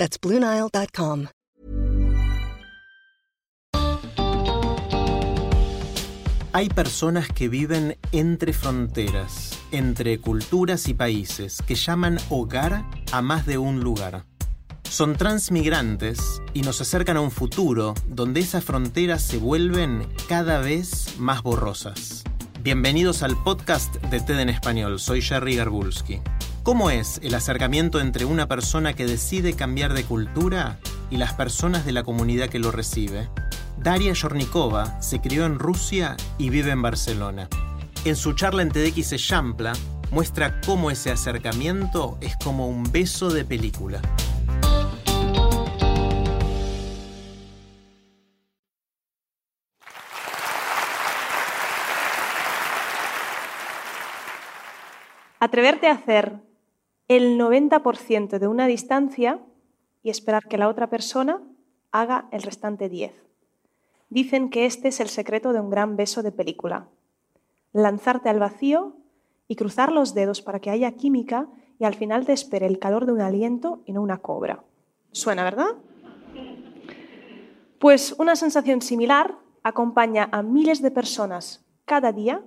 That's BlueNile.com. Hay personas que viven entre fronteras, entre culturas y países, que llaman hogar a más de un lugar. Son transmigrantes y nos acercan a un futuro donde esas fronteras se vuelven cada vez más borrosas. Bienvenidos al podcast de TED en Español, soy Jerry Garbulski. ¿Cómo es el acercamiento entre una persona que decide cambiar de cultura y las personas de la comunidad que lo recibe? Daria Yornikova se crió en Rusia y vive en Barcelona. En su charla en TEDx Champla muestra cómo ese acercamiento es como un beso de película. Atreverte a hacer el 90% de una distancia y esperar que la otra persona haga el restante 10. Dicen que este es el secreto de un gran beso de película. Lanzarte al vacío y cruzar los dedos para que haya química y al final te espere el calor de un aliento y no una cobra. Suena, ¿verdad? Pues una sensación similar acompaña a miles de personas cada día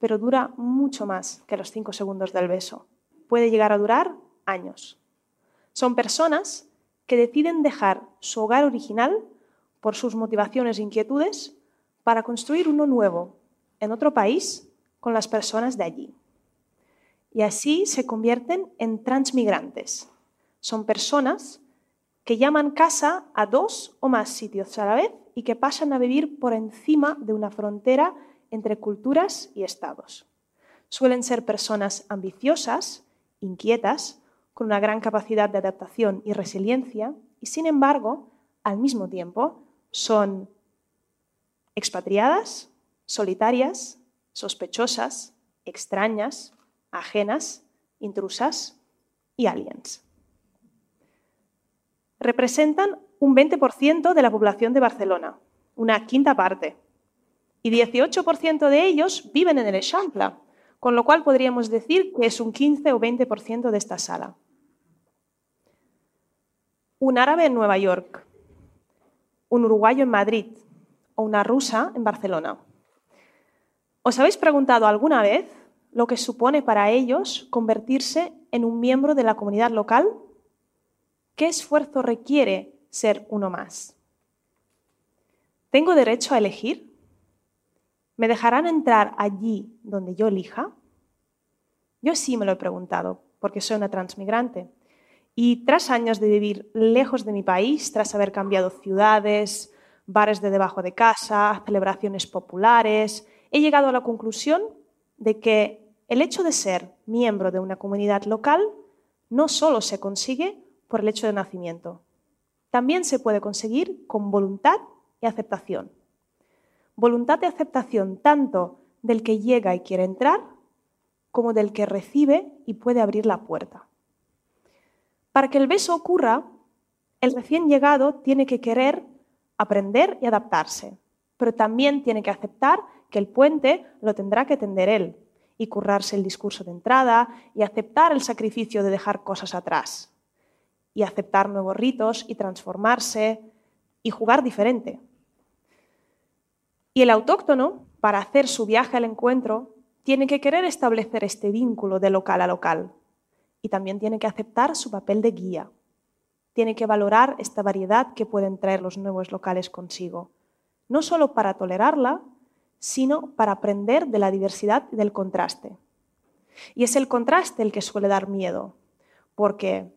pero dura mucho más que los cinco segundos del beso. Puede llegar a durar años. Son personas que deciden dejar su hogar original por sus motivaciones e inquietudes para construir uno nuevo en otro país con las personas de allí. Y así se convierten en transmigrantes. Son personas que llaman casa a dos o más sitios a la vez y que pasan a vivir por encima de una frontera entre culturas y estados. Suelen ser personas ambiciosas, inquietas, con una gran capacidad de adaptación y resiliencia, y sin embargo, al mismo tiempo, son expatriadas, solitarias, sospechosas, extrañas, ajenas, intrusas y aliens. Representan un 20% de la población de Barcelona, una quinta parte, y 18% de ellos viven en el Eixample, con lo cual podríamos decir que es un 15 o 20% de esta sala. Un árabe en Nueva York, un uruguayo en Madrid o una rusa en Barcelona. ¿Os habéis preguntado alguna vez lo que supone para ellos convertirse en un miembro de la comunidad local? ¿Qué esfuerzo requiere ser uno más? ¿Tengo derecho a elegir? ¿Me dejarán entrar allí donde yo elija? Yo sí me lo he preguntado, porque soy una transmigrante. Y tras años de vivir lejos de mi país, tras haber cambiado ciudades, bares de debajo de casa, celebraciones populares, he llegado a la conclusión de que el hecho de ser miembro de una comunidad local no solo se consigue por el hecho de nacimiento, también se puede conseguir con voluntad y aceptación voluntad de aceptación tanto del que llega y quiere entrar como del que recibe y puede abrir la puerta. Para que el beso ocurra, el recién llegado tiene que querer aprender y adaptarse, pero también tiene que aceptar que el puente lo tendrá que tender él y currarse el discurso de entrada y aceptar el sacrificio de dejar cosas atrás y aceptar nuevos ritos y transformarse y jugar diferente. Y el autóctono, para hacer su viaje al encuentro, tiene que querer establecer este vínculo de local a local y también tiene que aceptar su papel de guía. Tiene que valorar esta variedad que pueden traer los nuevos locales consigo, no solo para tolerarla, sino para aprender de la diversidad y del contraste. Y es el contraste el que suele dar miedo, porque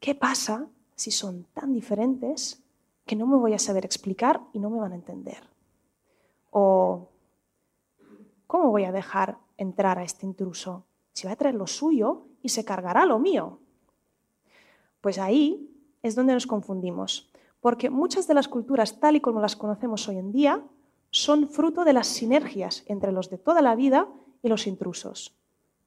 ¿qué pasa si son tan diferentes que no me voy a saber explicar y no me van a entender? ¿O cómo voy a dejar entrar a este intruso? Si va a traer lo suyo y se cargará lo mío. Pues ahí es donde nos confundimos, porque muchas de las culturas tal y como las conocemos hoy en día son fruto de las sinergias entre los de toda la vida y los intrusos,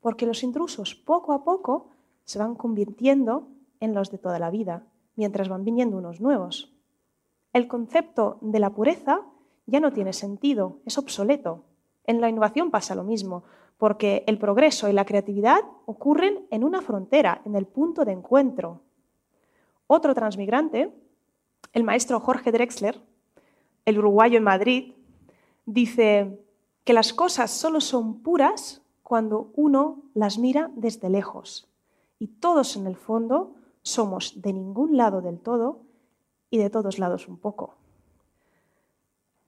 porque los intrusos poco a poco se van convirtiendo en los de toda la vida, mientras van viniendo unos nuevos. El concepto de la pureza ya no tiene sentido, es obsoleto. En la innovación pasa lo mismo, porque el progreso y la creatividad ocurren en una frontera, en el punto de encuentro. Otro transmigrante, el maestro Jorge Drexler, el uruguayo en Madrid, dice que las cosas solo son puras cuando uno las mira desde lejos. Y todos en el fondo somos de ningún lado del todo y de todos lados un poco.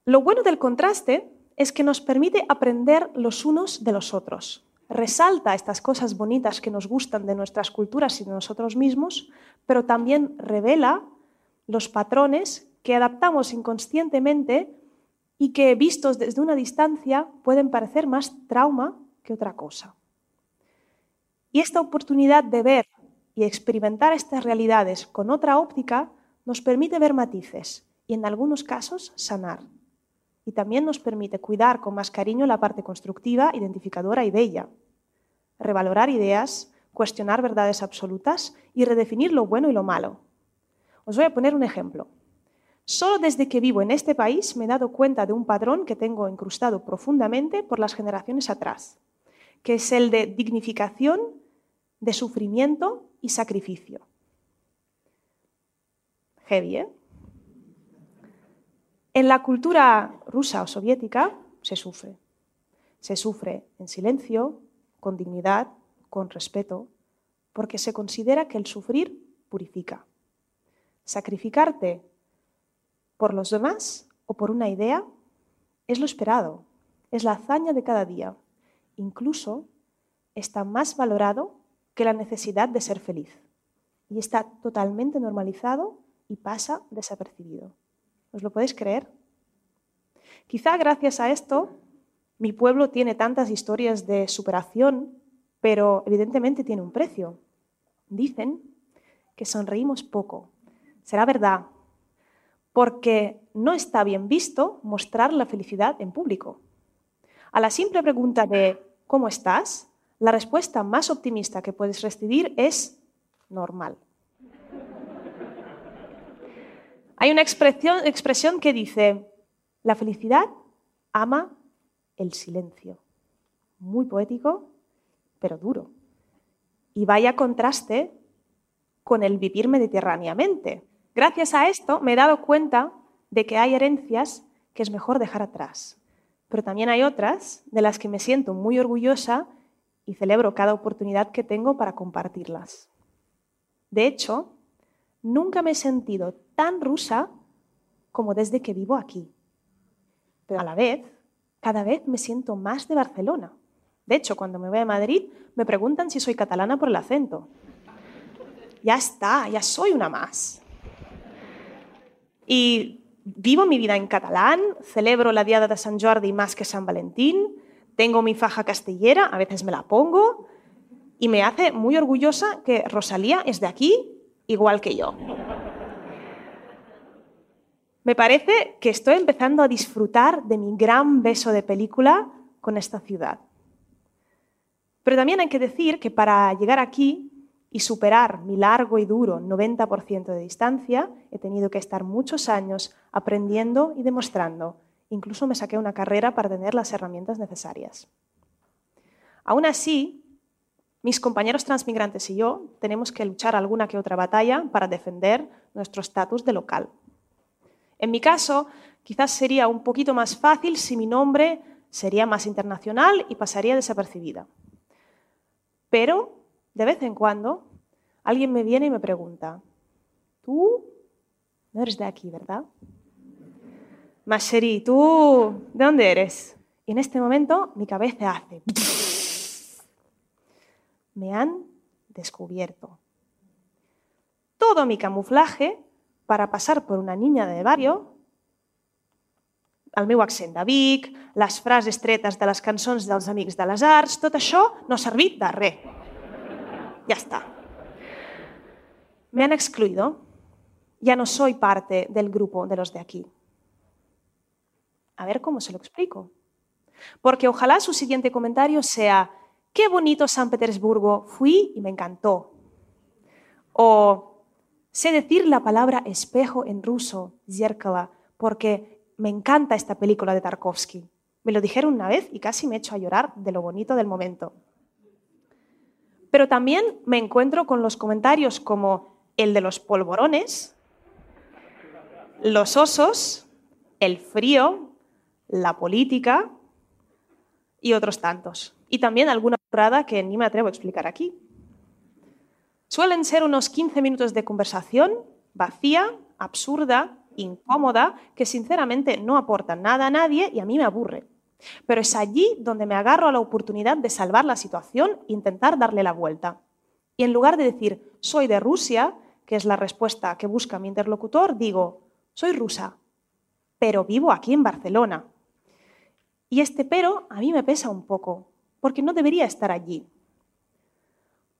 Lo bueno del contraste es que nos permite aprender los unos de los otros. Resalta estas cosas bonitas que nos gustan de nuestras culturas y de nosotros mismos, pero también revela los patrones que adaptamos inconscientemente y que vistos desde una distancia pueden parecer más trauma que otra cosa. Y esta oportunidad de ver y experimentar estas realidades con otra óptica nos permite ver matices y en algunos casos sanar. Y también nos permite cuidar con más cariño la parte constructiva, identificadora y bella. Revalorar ideas, cuestionar verdades absolutas y redefinir lo bueno y lo malo. Os voy a poner un ejemplo. Solo desde que vivo en este país me he dado cuenta de un padrón que tengo incrustado profundamente por las generaciones atrás, que es el de dignificación, de sufrimiento y sacrificio. Heavy, ¿eh? En la cultura rusa o soviética se sufre. Se sufre en silencio, con dignidad, con respeto, porque se considera que el sufrir purifica. Sacrificarte por los demás o por una idea es lo esperado, es la hazaña de cada día. Incluso está más valorado que la necesidad de ser feliz. Y está totalmente normalizado y pasa desapercibido. ¿Os lo podéis creer? Quizá gracias a esto mi pueblo tiene tantas historias de superación, pero evidentemente tiene un precio. Dicen que sonreímos poco. Será verdad, porque no está bien visto mostrar la felicidad en público. A la simple pregunta de ¿cómo estás? La respuesta más optimista que puedes recibir es normal. Hay una expresión, que dice, la felicidad ama el silencio. Muy poético, pero duro. Y vaya contraste con el vivir mediterráneamente. Gracias a esto me he dado cuenta de que hay herencias que es mejor dejar atrás. Pero también hay otras de las que me siento muy orgullosa y celebro cada oportunidad que tengo para compartirlas. De hecho, nunca me he sentido tan rusa como desde que vivo aquí. Pero a la vez, cada vez me siento más de Barcelona. De hecho, cuando me voy a Madrid, me preguntan si soy catalana por el acento. Ya está, ya soy una más. Y vivo mi vida en catalán, celebro la Diada de San Jordi más que San Valentín, tengo mi faja castellera, a veces me la pongo, y me hace muy orgullosa que Rosalía es de aquí igual que yo. Me parece que estoy empezando a disfrutar de mi gran beso de película con esta ciudad. Pero también hay que decir que para llegar aquí y superar mi largo y duro 90% de distancia, he tenido que estar muchos años aprendiendo y demostrando. Incluso me saqué una carrera para tener las herramientas necesarias. Aún así, mis compañeros transmigrantes y yo tenemos que luchar alguna que otra batalla para defender nuestro estatus de local. En mi caso, quizás sería un poquito más fácil si mi nombre sería más internacional y pasaría desapercibida. Pero, de vez en cuando, alguien me viene y me pregunta, tú no eres de aquí, ¿verdad? Masheri, ¿tú de dónde eres? Y en este momento mi cabeza hace me han descubierto. Todo mi camuflaje para pasar por una niña de barrio, el meu accent de Vic, les frases tretes de les cançons dels Amics de les Arts, tot això no ha servit de res. Ya está. Me han excluido ya no soy parte del grupo de los de aquí. A ver cómo se lo explico. Porque ojalá su siguiente comentario sea, qué bonito San Petersburgo, fui y me encantó. O sé decir la palabra espejo en ruso, zerkala, porque me encanta esta película de Tarkovsky. Me lo dijeron una vez y casi me echo a llorar de lo bonito del momento. Pero también me encuentro con los comentarios como el de los polvorones, los osos, el frío, la política y otros tantos. Y también alguna burrada que ni me atrevo a explicar aquí. Suelen ser unos 15 minutos de conversación vacía, absurda, incómoda, que sinceramente no aportan nada a nadie y a mí me aburre. Pero es allí donde me agarro a la oportunidad de salvar la situación e intentar darle la vuelta. Y en lugar de decir soy de Rusia, que es la respuesta que busca mi interlocutor, digo soy rusa, pero vivo aquí en Barcelona. Y este pero a mí me pesa un poco, porque no debería estar allí.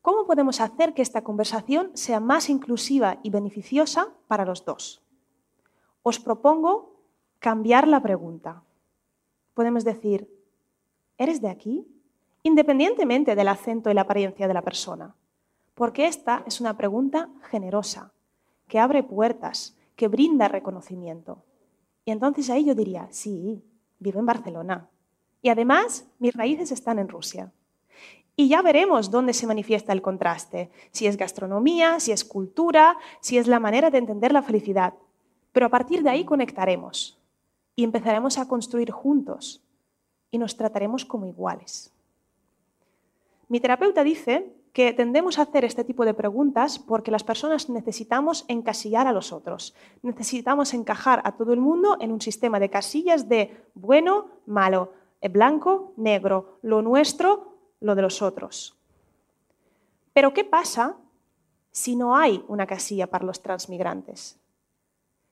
¿Cómo podemos hacer que esta conversación sea más inclusiva y beneficiosa para los dos? Os propongo cambiar la pregunta. Podemos decir, ¿eres de aquí? Independientemente del acento y la apariencia de la persona. Porque esta es una pregunta generosa, que abre puertas, que brinda reconocimiento. Y entonces ahí yo diría, sí, vivo en Barcelona. Y además, mis raíces están en Rusia. Y ya veremos dónde se manifiesta el contraste, si es gastronomía, si es cultura, si es la manera de entender la felicidad. Pero a partir de ahí conectaremos y empezaremos a construir juntos y nos trataremos como iguales. Mi terapeuta dice que tendemos a hacer este tipo de preguntas porque las personas necesitamos encasillar a los otros. Necesitamos encajar a todo el mundo en un sistema de casillas de bueno, malo, blanco, negro, lo nuestro, lo de los otros. Pero ¿qué pasa si no hay una casilla para los transmigrantes?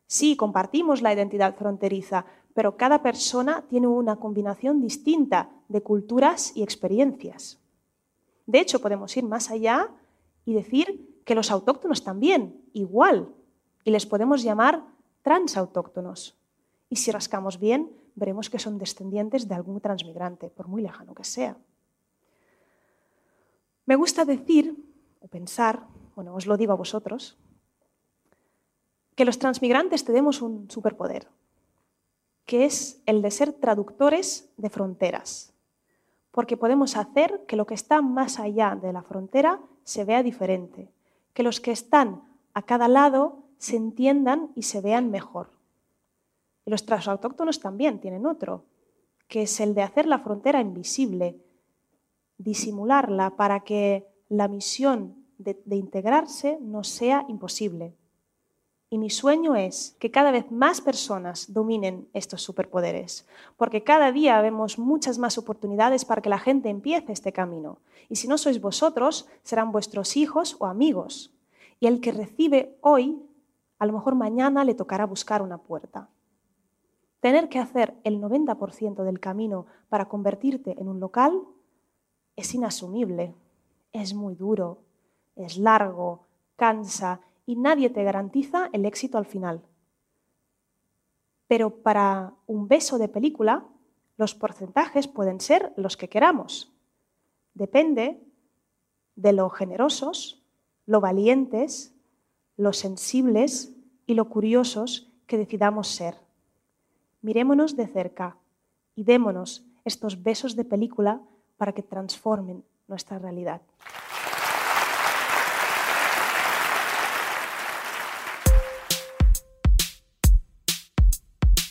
Sí, compartimos la identidad fronteriza, pero cada persona tiene una combinación distinta de culturas y experiencias. De hecho, podemos ir más allá y decir que los autóctonos también, igual, y les podemos llamar transautóctonos. Y si rascamos bien, veremos que son descendientes de algún transmigrante, por muy lejano que sea. Me gusta decir o pensar, bueno, os lo digo a vosotros, que los transmigrantes tenemos un superpoder, que es el de ser traductores de fronteras porque podemos hacer que lo que está más allá de la frontera se vea diferente, que los que están a cada lado se entiendan y se vean mejor. Y los transautóctonos también tienen otro, que es el de hacer la frontera invisible, disimularla para que la misión de, integrarse no sea imposible. Y mi sueño es que cada vez más personas dominen estos superpoderes, porque cada día vemos muchas más oportunidades para que la gente empiece este camino. Y si no sois vosotros, serán vuestros hijos o amigos. Y el que recibe hoy, a lo mejor mañana le tocará buscar una puerta. Tener que hacer el 90% del camino para convertirte en un local es inasumible, es muy duro, es largo, cansa y nadie te garantiza el éxito al final. Pero para un beso de película, los porcentajes pueden ser los que queramos. Depende de lo generosos, lo valientes, lo sensibles y lo curiosos que decidamos ser. Mirémonos de cerca y démonos estos besos de película para que transformen nuestra realidad.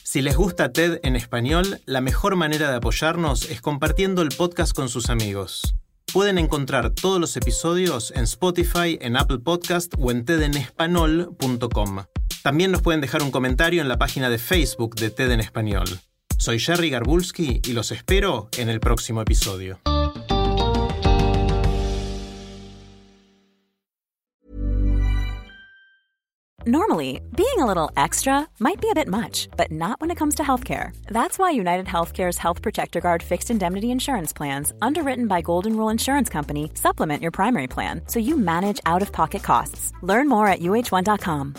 Si les gusta TED en español, la mejor manera de apoyarnos es compartiendo el podcast con sus amigos. Pueden encontrar todos los episodios en Spotify, en Apple Podcast o en tedenespanol.com. También nos pueden dejar un comentario en la página de Facebook de TED en español. Soy Jerry Garbulski y los espero en el próximo episodio. Normally, being a little extra might be a bit much, but not when it comes to healthcare. That's why United Healthcare's Health Protector Guard fixed indemnity insurance plans, underwritten by Golden Rule Insurance Company, supplement your primary plan so you manage out of pocket costs. Learn more at uh1.com.